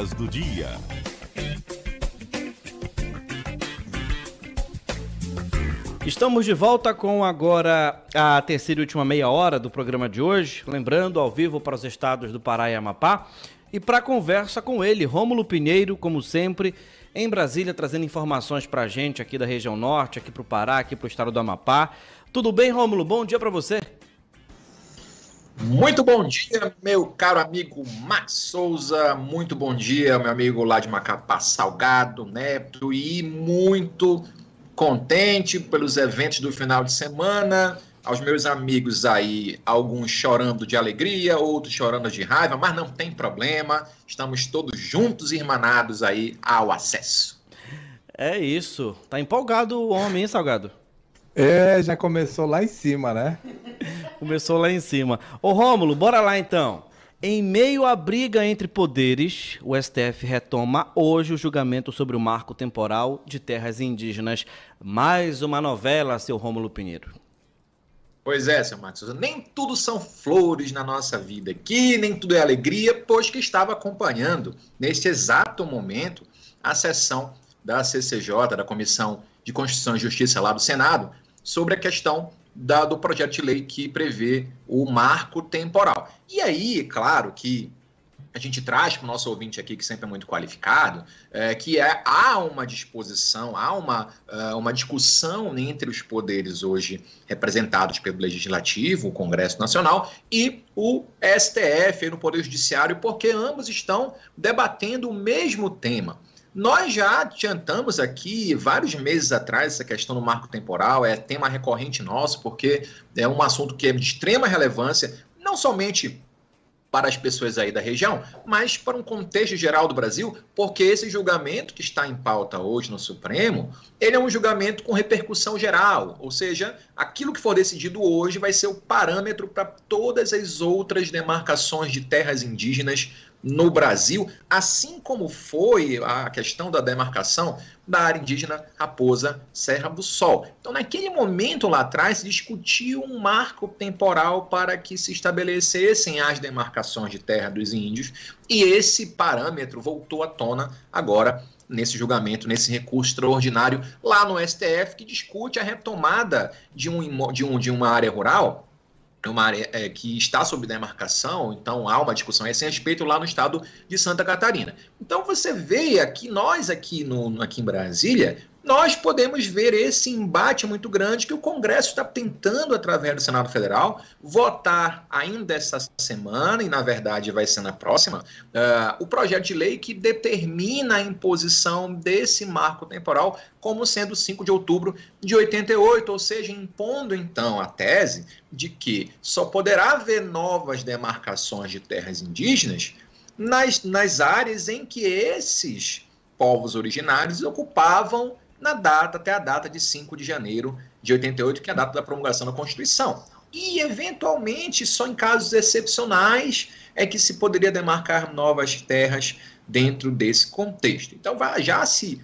Notas do dia. Estamos de volta com agora a terceira e última meia hora do programa de hoje, lembrando ao vivo para os estados do Pará e Amapá. E para conversa com ele, Rômulo Pinheiro, como sempre, em Brasília, trazendo informações para a gente aqui da região norte, aqui para o Pará, aqui para o estado do Amapá. Tudo bem, Rômulo? Bom dia para você. Muito bom dia, meu caro amigo Max Souza. Muito bom dia, meu amigo lá de Macapá Salgado, Neto. E muito contente pelos eventos do final de semana. Aos meus amigos aí, alguns chorando de alegria, outros chorando de raiva, mas não tem problema. Estamos todos juntos e irmanados aí ao acesso. É isso. Tá empolgado o homem, hein, Salgado? É, já começou lá em cima, né? começou lá em cima. Ô Rômulo, bora lá então. Em meio à briga entre poderes, o STF retoma hoje o julgamento sobre o marco temporal de terras indígenas. Mais uma novela, seu Rômulo Pinheiro. Pois é, seu Matheus. Nem tudo são flores na nossa vida aqui, nem tudo é alegria, pois que estava acompanhando, neste exato momento, a sessão da CCJ, da Comissão de Constituição e Justiça lá do Senado, sobre a questão da, do projeto de lei que prevê o marco temporal. E aí, claro que a gente traz para o nosso ouvinte aqui, que sempre é muito qualificado, é, que é, há uma disposição, há uma, uh, uma discussão entre os poderes hoje representados pelo Legislativo, o Congresso Nacional, e o STF, no Poder Judiciário, porque ambos estão debatendo o mesmo tema. Nós já adiantamos aqui vários meses atrás essa questão do marco temporal, é tema recorrente nosso, porque é um assunto que é de extrema relevância, não somente para as pessoas aí da região, mas para um contexto geral do Brasil, porque esse julgamento que está em pauta hoje no Supremo, ele é um julgamento com repercussão geral, ou seja, aquilo que for decidido hoje vai ser o parâmetro para todas as outras demarcações de terras indígenas no Brasil, assim como foi a questão da demarcação da área indígena Raposa Serra do Sol. Então, naquele momento lá atrás, discutiu um marco temporal para que se estabelecessem as demarcações de terra dos índios, e esse parâmetro voltou à tona agora nesse julgamento, nesse recurso extraordinário lá no STF, que discute a retomada de, um, de, um, de uma área rural uma área é, que está sob demarcação, então há uma discussão a esse respeito lá no estado de Santa Catarina. Então você vê aqui, nós aqui, no, aqui em Brasília, nós podemos ver esse embate muito grande que o Congresso está tentando, através do Senado Federal, votar ainda essa semana, e na verdade vai ser na próxima, uh, o projeto de lei que determina a imposição desse marco temporal como sendo 5 de outubro de 88, ou seja, impondo então a tese de que só poderá haver novas demarcações de terras indígenas nas, nas áreas em que esses povos originários ocupavam na data, até a data de 5 de janeiro de 88, que é a data da promulgação da Constituição. E, eventualmente, só em casos excepcionais é que se poderia demarcar novas terras dentro desse contexto. Então, já se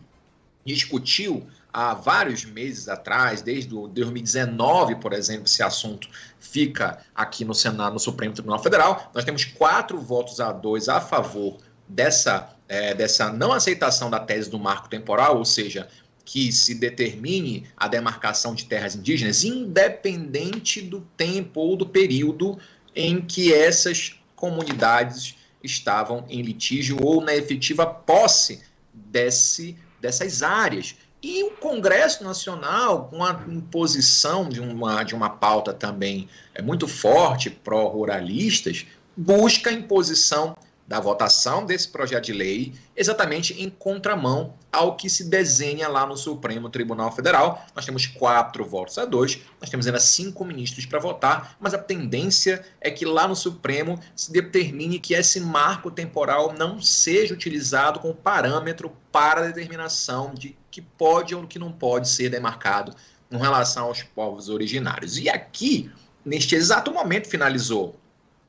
discutiu há vários meses atrás, desde 2019, por exemplo, esse assunto fica aqui no Senado, no Supremo Tribunal Federal. Nós temos quatro votos a dois a favor dessa, é, dessa não aceitação da tese do marco temporal, ou seja, que se determine a demarcação de terras indígenas, independente do tempo ou do período em que essas comunidades estavam em litígio ou na efetiva posse desse, dessas áreas. E o Congresso Nacional, com a imposição de uma, de uma pauta também é muito forte pró-ruralistas, busca a imposição da votação desse projeto de lei exatamente em contramão ao que se desenha lá no Supremo Tribunal Federal. Nós temos quatro votos a dois, nós temos ainda cinco ministros para votar, mas a tendência é que lá no Supremo se determine que esse marco temporal não seja utilizado como parâmetro para a determinação de que pode ou que não pode ser demarcado em relação aos povos originários. E aqui, neste exato momento, finalizou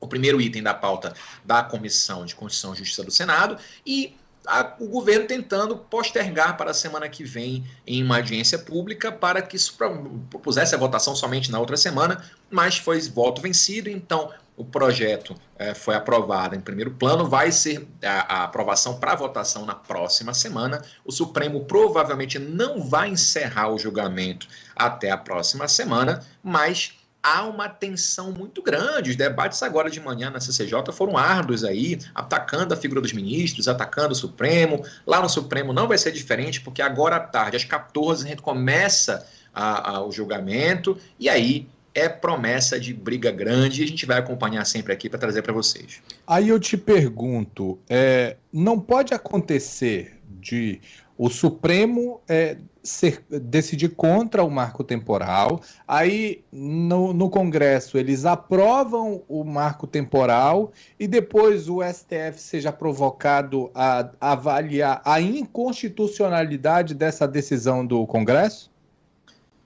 o primeiro item da pauta da Comissão de Constituição e Justiça do Senado, e a, o governo tentando postergar para a semana que vem em uma audiência pública para que isso propusesse a votação somente na outra semana, mas foi voto vencido, então o projeto é, foi aprovado em primeiro plano, vai ser a, a aprovação para votação na próxima semana. O Supremo provavelmente não vai encerrar o julgamento até a próxima semana, mas há uma tensão muito grande. Os debates agora de manhã na CCJ foram árduos aí, atacando a figura dos ministros, atacando o Supremo. Lá no Supremo não vai ser diferente, porque agora à tarde, às 14, a gente começa a, a, o julgamento, e aí é promessa de briga grande e a gente vai acompanhar sempre aqui para trazer para vocês. Aí eu te pergunto, é, não pode acontecer de o Supremo é, ser, decidir contra o marco temporal, aí no, no Congresso eles aprovam o marco temporal e depois o STF seja provocado a, a avaliar a inconstitucionalidade dessa decisão do Congresso?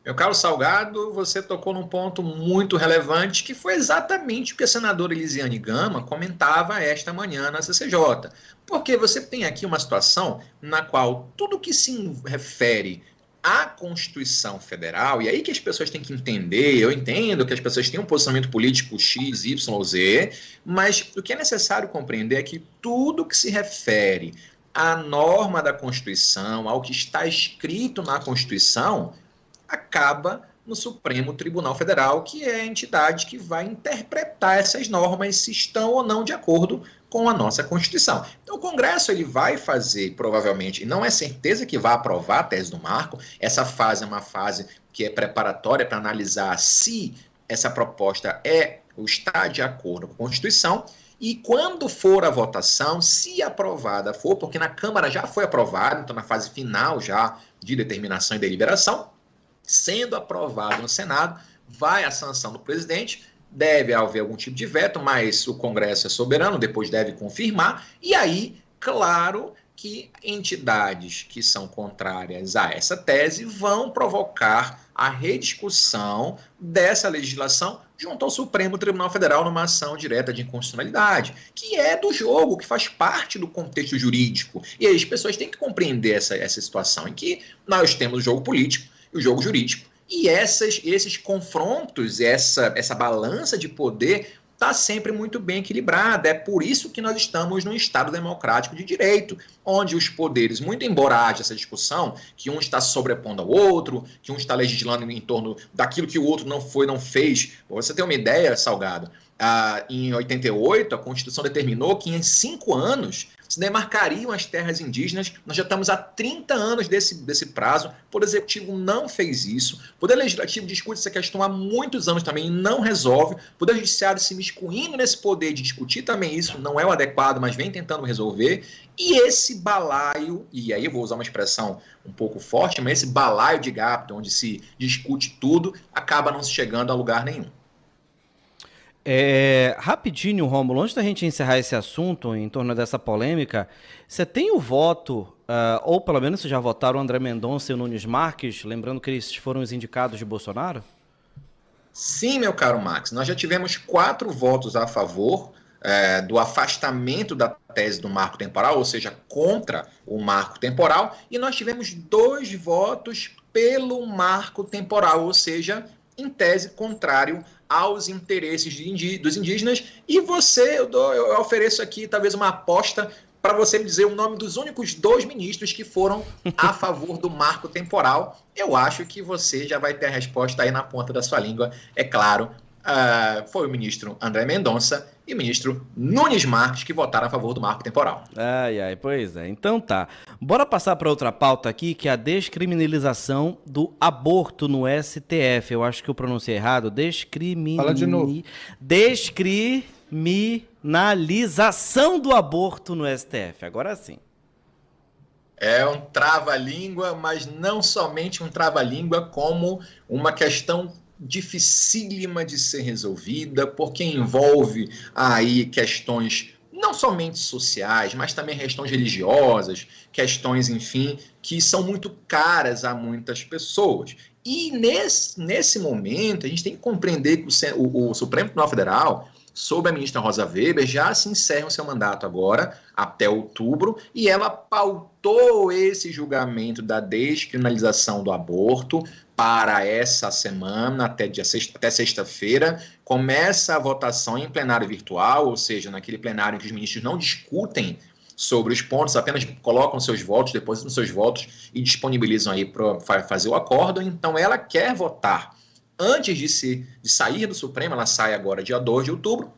Meu caro Salgado, você tocou num ponto muito relevante, que foi exatamente o que a senadora Elisiane Gama comentava esta manhã na CCJ. Porque você tem aqui uma situação na qual tudo que se refere à Constituição Federal, e aí que as pessoas têm que entender, eu entendo que as pessoas têm um posicionamento político X, Y, Z, mas o que é necessário compreender é que tudo que se refere à norma da Constituição, ao que está escrito na Constituição, acaba no Supremo Tribunal Federal, que é a entidade que vai interpretar essas normas se estão ou não de acordo com a nossa Constituição. Então, o Congresso ele vai fazer, provavelmente, e não é certeza que vai aprovar a tese do marco, essa fase é uma fase que é preparatória para analisar se essa proposta é ou está de acordo com a Constituição, e quando for a votação, se aprovada for, porque na Câmara já foi aprovada, então na fase final já de determinação e deliberação, Sendo aprovado no Senado, vai à sanção do presidente, deve haver algum tipo de veto, mas o Congresso é soberano, depois deve confirmar, e aí, claro que entidades que são contrárias a essa tese vão provocar a rediscussão dessa legislação junto ao Supremo Tribunal Federal numa ação direta de inconstitucionalidade, que é do jogo, que faz parte do contexto jurídico. E aí as pessoas têm que compreender essa, essa situação em que nós temos o jogo político, o jogo jurídico. E essas, esses confrontos, essa, essa balança de poder está sempre muito bem equilibrada. É por isso que nós estamos num Estado democrático de direito, onde os poderes, muito embora haja essa discussão, que um está sobrepondo ao outro, que um está legislando em torno daquilo que o outro não foi, não fez. você tem uma ideia, Salgado, ah, em 88, a Constituição determinou que em cinco anos se demarcariam as terras indígenas. Nós já estamos há 30 anos desse, desse prazo. O Poder Executivo não fez isso. O Poder Legislativo discute essa questão há muitos anos também e não resolve. O Poder Judiciário se miscuindo nesse poder de discutir também isso não é o adequado, mas vem tentando resolver. E esse balaio, e aí eu vou usar uma expressão um pouco forte, mas esse balaio de gato, onde se discute tudo, acaba não se chegando a lugar nenhum. É, rapidinho, Romulo, antes da gente encerrar esse assunto em torno dessa polêmica, você tem o voto, uh, ou pelo menos você já votaram André Mendonça e o Nunes Marques, lembrando que eles foram os indicados de Bolsonaro? Sim, meu caro Max, nós já tivemos quatro votos a favor é, do afastamento da tese do marco temporal, ou seja, contra o marco temporal, e nós tivemos dois votos pelo marco temporal, ou seja, em tese contrário aos interesses dos indígenas. E você, eu, dou, eu ofereço aqui talvez uma aposta para você me dizer o nome dos únicos dois ministros que foram a favor do marco temporal. Eu acho que você já vai ter a resposta aí na ponta da sua língua. É claro, uh, foi o ministro André Mendonça e ministro Nunes Marques que votaram a favor do marco temporal. Ai, ai, pois é. Então tá. Bora passar para outra pauta aqui, que é a descriminalização do aborto no STF. Eu acho que eu pronunciei errado. Descrimin... Fala de novo. Descriminalização do aborto no STF. Agora sim. É um trava-língua, mas não somente um trava-língua, como uma questão dificílima de ser resolvida, porque envolve aí questões não somente sociais, mas também questões religiosas, questões, enfim, que são muito caras a muitas pessoas. E nesse, nesse momento, a gente tem que compreender que o, o, o Supremo Tribunal Federal sob a ministra Rosa Weber, já se encerra o seu mandato agora, até outubro, e ela pautou esse julgamento da descriminalização do aborto para essa semana, até, dia sexta, até sexta-feira. Começa a votação em plenário virtual, ou seja, naquele plenário em que os ministros não discutem sobre os pontos, apenas colocam seus votos, depositam seus votos e disponibilizam aí para fazer o acordo. Então, ela quer votar antes de, se, de sair do Supremo, ela sai agora dia 2 de outubro,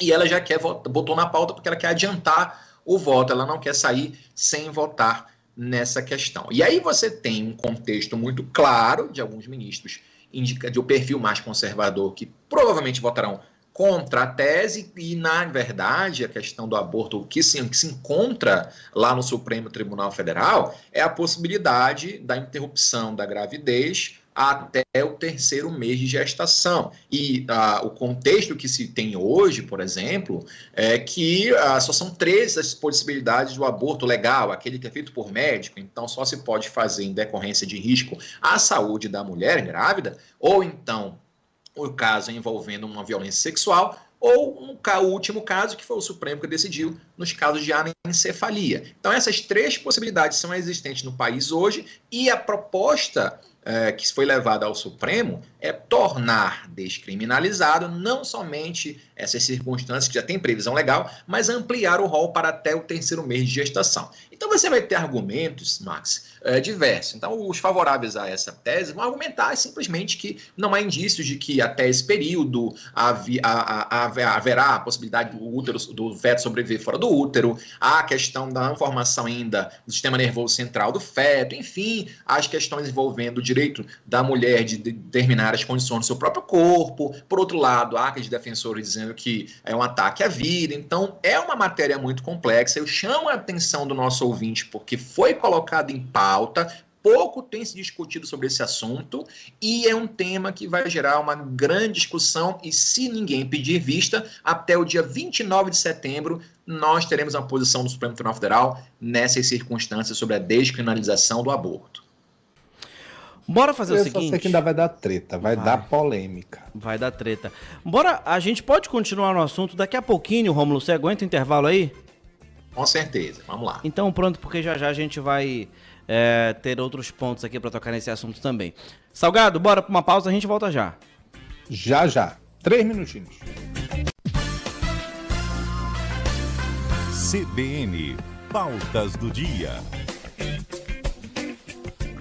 e ela já quer, botou na pauta porque ela quer adiantar o voto, ela não quer sair sem votar nessa questão. E aí você tem um contexto muito claro de alguns ministros indica de um perfil mais conservador que provavelmente votarão contra a tese e, na verdade, a questão do aborto que se, que se encontra lá no Supremo Tribunal Federal é a possibilidade da interrupção da gravidez até o terceiro mês de gestação. E uh, o contexto que se tem hoje, por exemplo, é que uh, só são três as possibilidades do aborto legal, aquele que é feito por médico, então só se pode fazer em decorrência de risco à saúde da mulher grávida, ou então o caso envolvendo uma violência sexual, ou um, o último caso, que foi o Supremo que decidiu nos casos de anencefalia. Então, essas três possibilidades são existentes no país hoje, e a proposta é, que foi levada ao Supremo é tornar descriminalizado não somente essas circunstâncias que já tem previsão legal, mas ampliar o rol para até o terceiro mês de gestação. Então você vai ter argumentos, Max, é, diversos. Então os favoráveis a essa tese vão argumentar simplesmente que não há indícios de que até esse período haverá a possibilidade do útero, do feto sobreviver fora do útero, a questão da formação ainda do sistema nervoso central do feto, enfim, as questões envolvendo o direito da mulher de determinar as condições do seu próprio corpo. Por outro lado, há aqueles defensores dizendo que é um ataque à vida. Então, é uma matéria muito complexa. Eu chamo a atenção do nosso ouvinte porque foi colocado em pauta, pouco tem se discutido sobre esse assunto e é um tema que vai gerar uma grande discussão e se ninguém pedir vista, até o dia 29 de setembro nós teremos a posição do Supremo Tribunal Federal nessas circunstâncias sobre a descriminalização do aborto. Bora fazer eu o seguinte. Só que ainda vai dar treta, vai, vai, dar polêmica. Vai dar treta. Bora, a gente pode continuar no assunto daqui a pouquinho, Romulo. Você aguenta o intervalo aí? Com certeza, vamos lá. Então pronto, porque já já a gente vai é, ter outros pontos aqui para tocar nesse assunto também. Salgado, bora para uma pausa, a gente volta já. Já já, três minutinhos. CBN, pautas do dia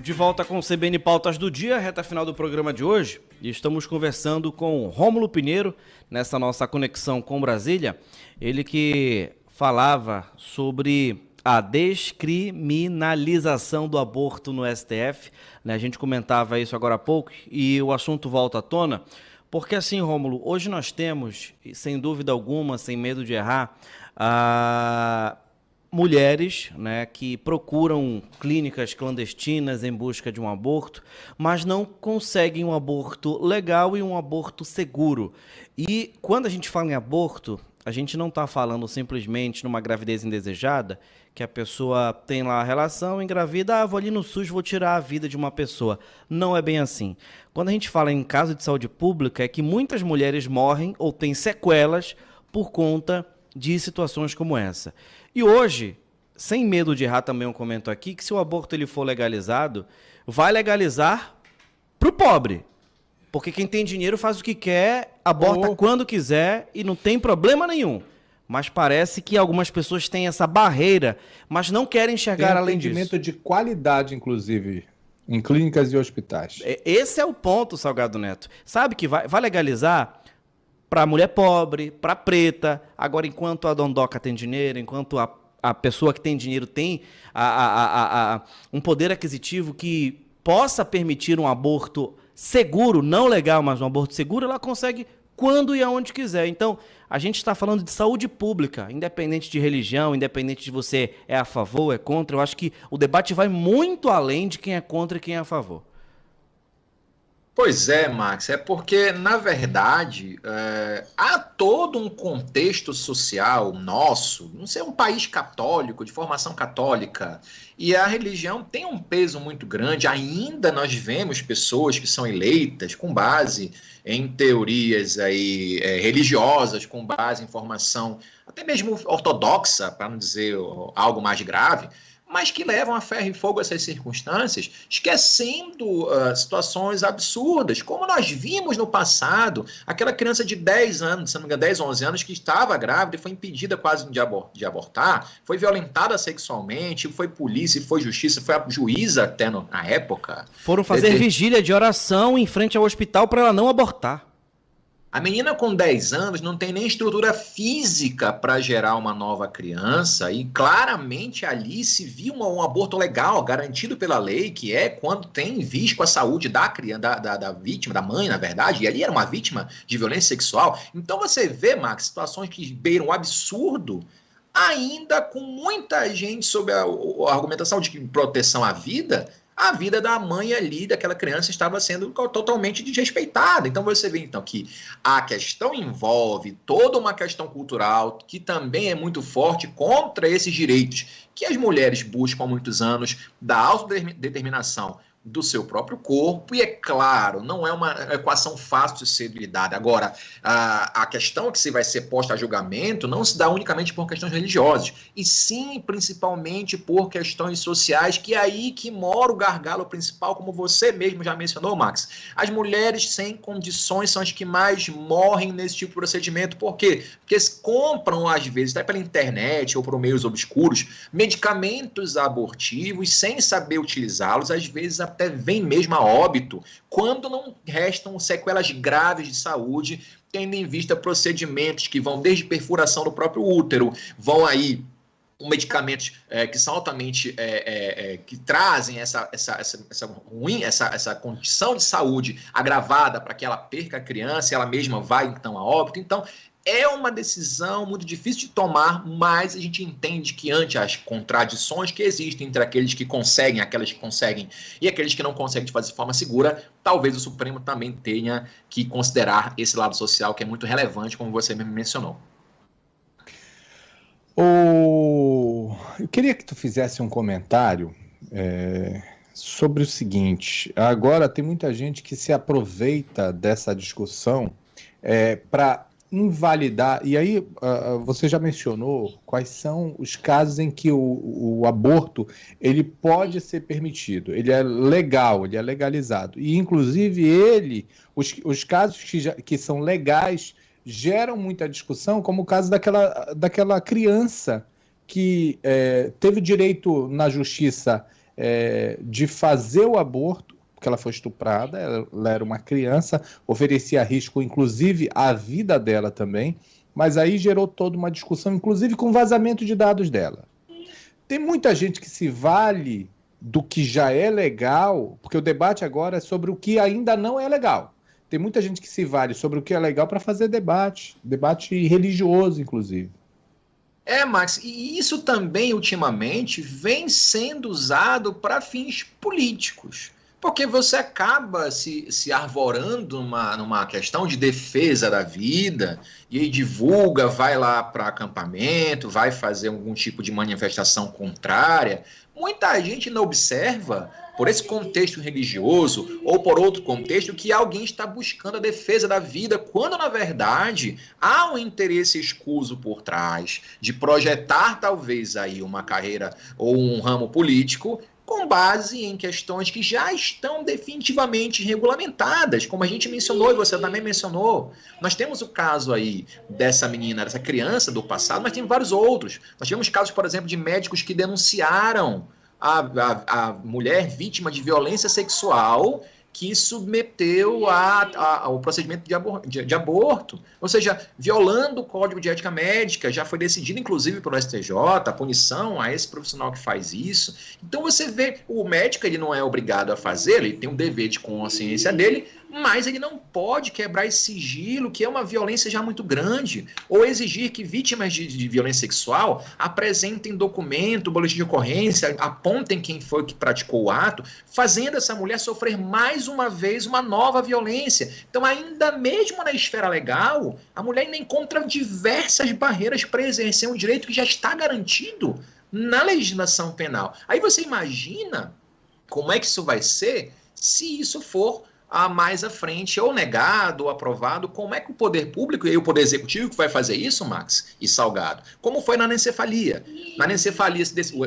de volta com o CBN Pautas do Dia, reta final do programa de hoje. E estamos conversando com Rômulo Pinheiro nessa nossa conexão com Brasília. Ele que falava sobre a descriminalização do aborto no STF. Né? A gente comentava isso agora há pouco e o assunto volta à tona. Porque assim, Rômulo, hoje nós temos, sem dúvida alguma, sem medo de errar, a mulheres né, que procuram clínicas clandestinas em busca de um aborto, mas não conseguem um aborto legal e um aborto seguro. E quando a gente fala em aborto, a gente não está falando simplesmente numa gravidez indesejada, que a pessoa tem lá a relação, engravida, ah, vou ali no SUS, vou tirar a vida de uma pessoa. Não é bem assim. Quando a gente fala em caso de saúde pública, é que muitas mulheres morrem ou têm sequelas por conta de situações como essa. E hoje, sem medo de errar também um comento aqui, que se o aborto ele for legalizado, vai legalizar para o pobre. Porque quem tem dinheiro faz o que quer, aborta oh. quando quiser e não tem problema nenhum. Mas parece que algumas pessoas têm essa barreira, mas não querem enxergar tem além disso. de qualidade, inclusive, em clínicas e hospitais. É, esse é o ponto, Salgado Neto. Sabe que vai, vai legalizar para mulher pobre, para preta. Agora, enquanto a dondoca tem dinheiro, enquanto a, a pessoa que tem dinheiro tem a, a, a, um poder aquisitivo que possa permitir um aborto seguro, não legal, mas um aborto seguro, ela consegue quando e aonde quiser. Então, a gente está falando de saúde pública, independente de religião, independente de você é a favor ou é contra. Eu acho que o debate vai muito além de quem é contra e quem é a favor. Pois é, Max, é porque, na verdade, é, há todo um contexto social nosso, não sei, um país católico, de formação católica, e a religião tem um peso muito grande. Ainda nós vemos pessoas que são eleitas com base em teorias aí, é, religiosas, com base em formação até mesmo ortodoxa, para não dizer algo mais grave, mas que levam a ferro e fogo essas circunstâncias, esquecendo uh, situações absurdas, como nós vimos no passado, aquela criança de 10 anos, se não me engano, 10, 11 anos, que estava grávida e foi impedida quase de, abor de abortar, foi violentada sexualmente, foi polícia, foi justiça, foi a juíza até no, na época. Foram fazer de... vigília de oração em frente ao hospital para ela não abortar. A menina com 10 anos não tem nem estrutura física para gerar uma nova criança, e claramente ali se viu um, um, aborto legal, garantido pela lei, que é quando tem risco à saúde da criança, da, da, da, vítima, da mãe, na verdade, e ali era uma vítima de violência sexual. Então você vê, Max, situações que beiram absurdo, ainda com muita gente sob a, a argumentação de proteção à vida a vida da mãe ali, daquela criança, estava sendo totalmente desrespeitada. Então você vê então que a questão envolve toda uma questão cultural que também é muito forte contra esses direitos que as mulheres buscam há muitos anos da autodeterminação do seu próprio corpo, e é claro, não é uma equação fácil de ser lidada. Agora, a, a questão que se vai ser posta a julgamento não se dá unicamente por questões religiosas, e sim, principalmente por questões sociais, que é aí que mora o gargalo principal, como você mesmo já mencionou, Max. As mulheres sem condições são as que mais morrem nesse tipo de procedimento. Por quê? Porque compram, às vezes, até pela internet ou por meios obscuros, medicamentos abortivos sem saber utilizá-los, às vezes até vem mesmo a óbito, quando não restam sequelas graves de saúde, tendo em vista procedimentos que vão desde perfuração do próprio útero, vão aí medicamentos é, que são altamente é, é, é, que trazem essa, essa, essa, essa ruim essa, essa condição de saúde agravada para que ela perca a criança ela mesma vai então a óbito. Então é uma decisão muito difícil de tomar, mas a gente entende que ante as contradições que existem entre aqueles que conseguem, aquelas que conseguem e aqueles que não conseguem de fazer de forma segura, talvez o Supremo também tenha que considerar esse lado social que é muito relevante, como você mesmo mencionou. O... Eu queria que tu fizesse um comentário é, sobre o seguinte. Agora tem muita gente que se aproveita dessa discussão é, para invalidar. E aí, uh, você já mencionou quais são os casos em que o, o, aborto ele pode ser permitido, ele é legal, ele é legalizado. E, inclusive, ele, os, os casos que, já, que são legais geram muita discussão, como o caso daquela, daquela criança que é, teve direito na justiça é, de fazer o aborto porque ela foi estuprada, ela era uma criança, oferecia risco, inclusive, à vida dela também, mas aí gerou toda uma discussão, inclusive com vazamento de dados dela. Tem muita gente que se vale do que já é legal, porque o debate agora é sobre o que ainda não é legal. Tem muita gente que se vale sobre o que é legal para fazer debate, debate religioso, inclusive. É, Max, e isso também ultimamente vem sendo usado para fins políticos. Porque você acaba se, se arvorando numa, numa questão de defesa da vida e divulga, vai lá para acampamento, vai fazer algum tipo de manifestação contrária. Muita gente não observa, por esse contexto religioso ou por outro contexto, que alguém está buscando a defesa da vida, quando na verdade há um interesse escuso por trás de projetar talvez aí uma carreira ou um ramo político com base em questões que já estão definitivamente regulamentadas, como a gente mencionou e você também mencionou. Nós temos o caso aí dessa menina, dessa criança do passado, mas tem vários outros. Nós tivemos casos, por exemplo, de médicos que denunciaram a, a, a mulher vítima de violência sexual que submeteu a, a, ao procedimento de, abor de, de, aborto, ou seja, violando o Código de Ética Médica, já foi decidido inclusive pelo STJ, a punição a esse profissional que faz isso. Então você vê, o médico ele não é obrigado a fazer, ele tem um dever de consciência dele, mas ele não pode quebrar esse sigilo, que é uma violência já muito grande, ou exigir que vítimas de, de violência sexual apresentem documento, boletim de ocorrência, apontem quem foi que praticou o ato, fazendo essa mulher sofrer mais uma vez uma nova violência. Então, ainda mesmo na esfera legal, a mulher ainda encontra diversas barreiras para exercer um direito que já está garantido na legislação penal. Aí você imagina como é que isso vai ser se isso for a mais à frente, ou negado, ou aprovado, como é que o poder público e o poder executivo que vai fazer isso, Max e Salgado? Como foi na anencefalia? Na anencefalia,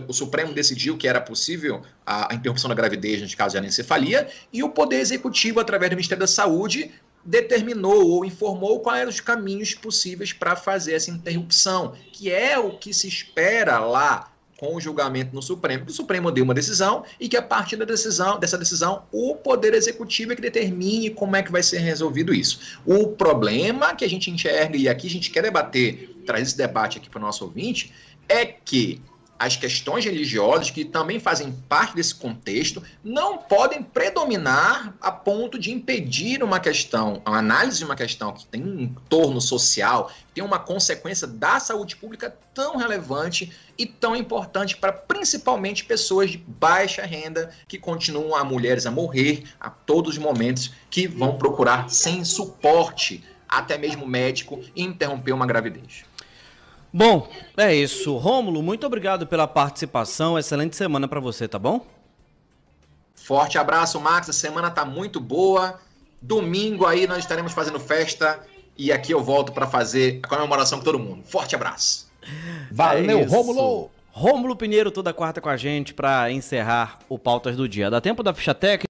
o Supremo decidiu que era possível a interrupção da gravidez no caso de anencefalia, e o poder executivo, através do Ministério da Saúde, determinou ou informou quais eram os caminhos possíveis para fazer essa interrupção, que é o que se espera lá com o julgamento no Supremo, que o Supremo deu uma decisão e que a partir da decisão, dessa decisão, o Poder Executivo é que determine como é que vai ser resolvido isso. O problema que a gente enxerga, e aqui a gente quer debater, trazer esse debate aqui para o nosso ouvinte, é que as questões religiosas, que também fazem parte desse contexto, não podem predominar a ponto de impedir uma questão, a análise de uma questão que tem um entorno social, tem uma consequência da saúde pública tão relevante e tão importante para principalmente pessoas de baixa renda que continuam a mulheres a morrer a todos os momentos que vão procurar sem suporte, até mesmo médico, interromper uma gravidez. Bom, é isso. Rômulo, muito obrigado pela participação. Excelente semana para você, tá bom? Forte abraço, Max. A semana tá muito boa. Domingo aí nós estaremos fazendo festa e aqui eu volto para fazer a comemoração com todo mundo. Forte abraço. Valeu, é Rômulo. Rômulo Pinheiro toda quarta com a gente para encerrar o Pautas do Dia. Dá tempo da ficha técnica?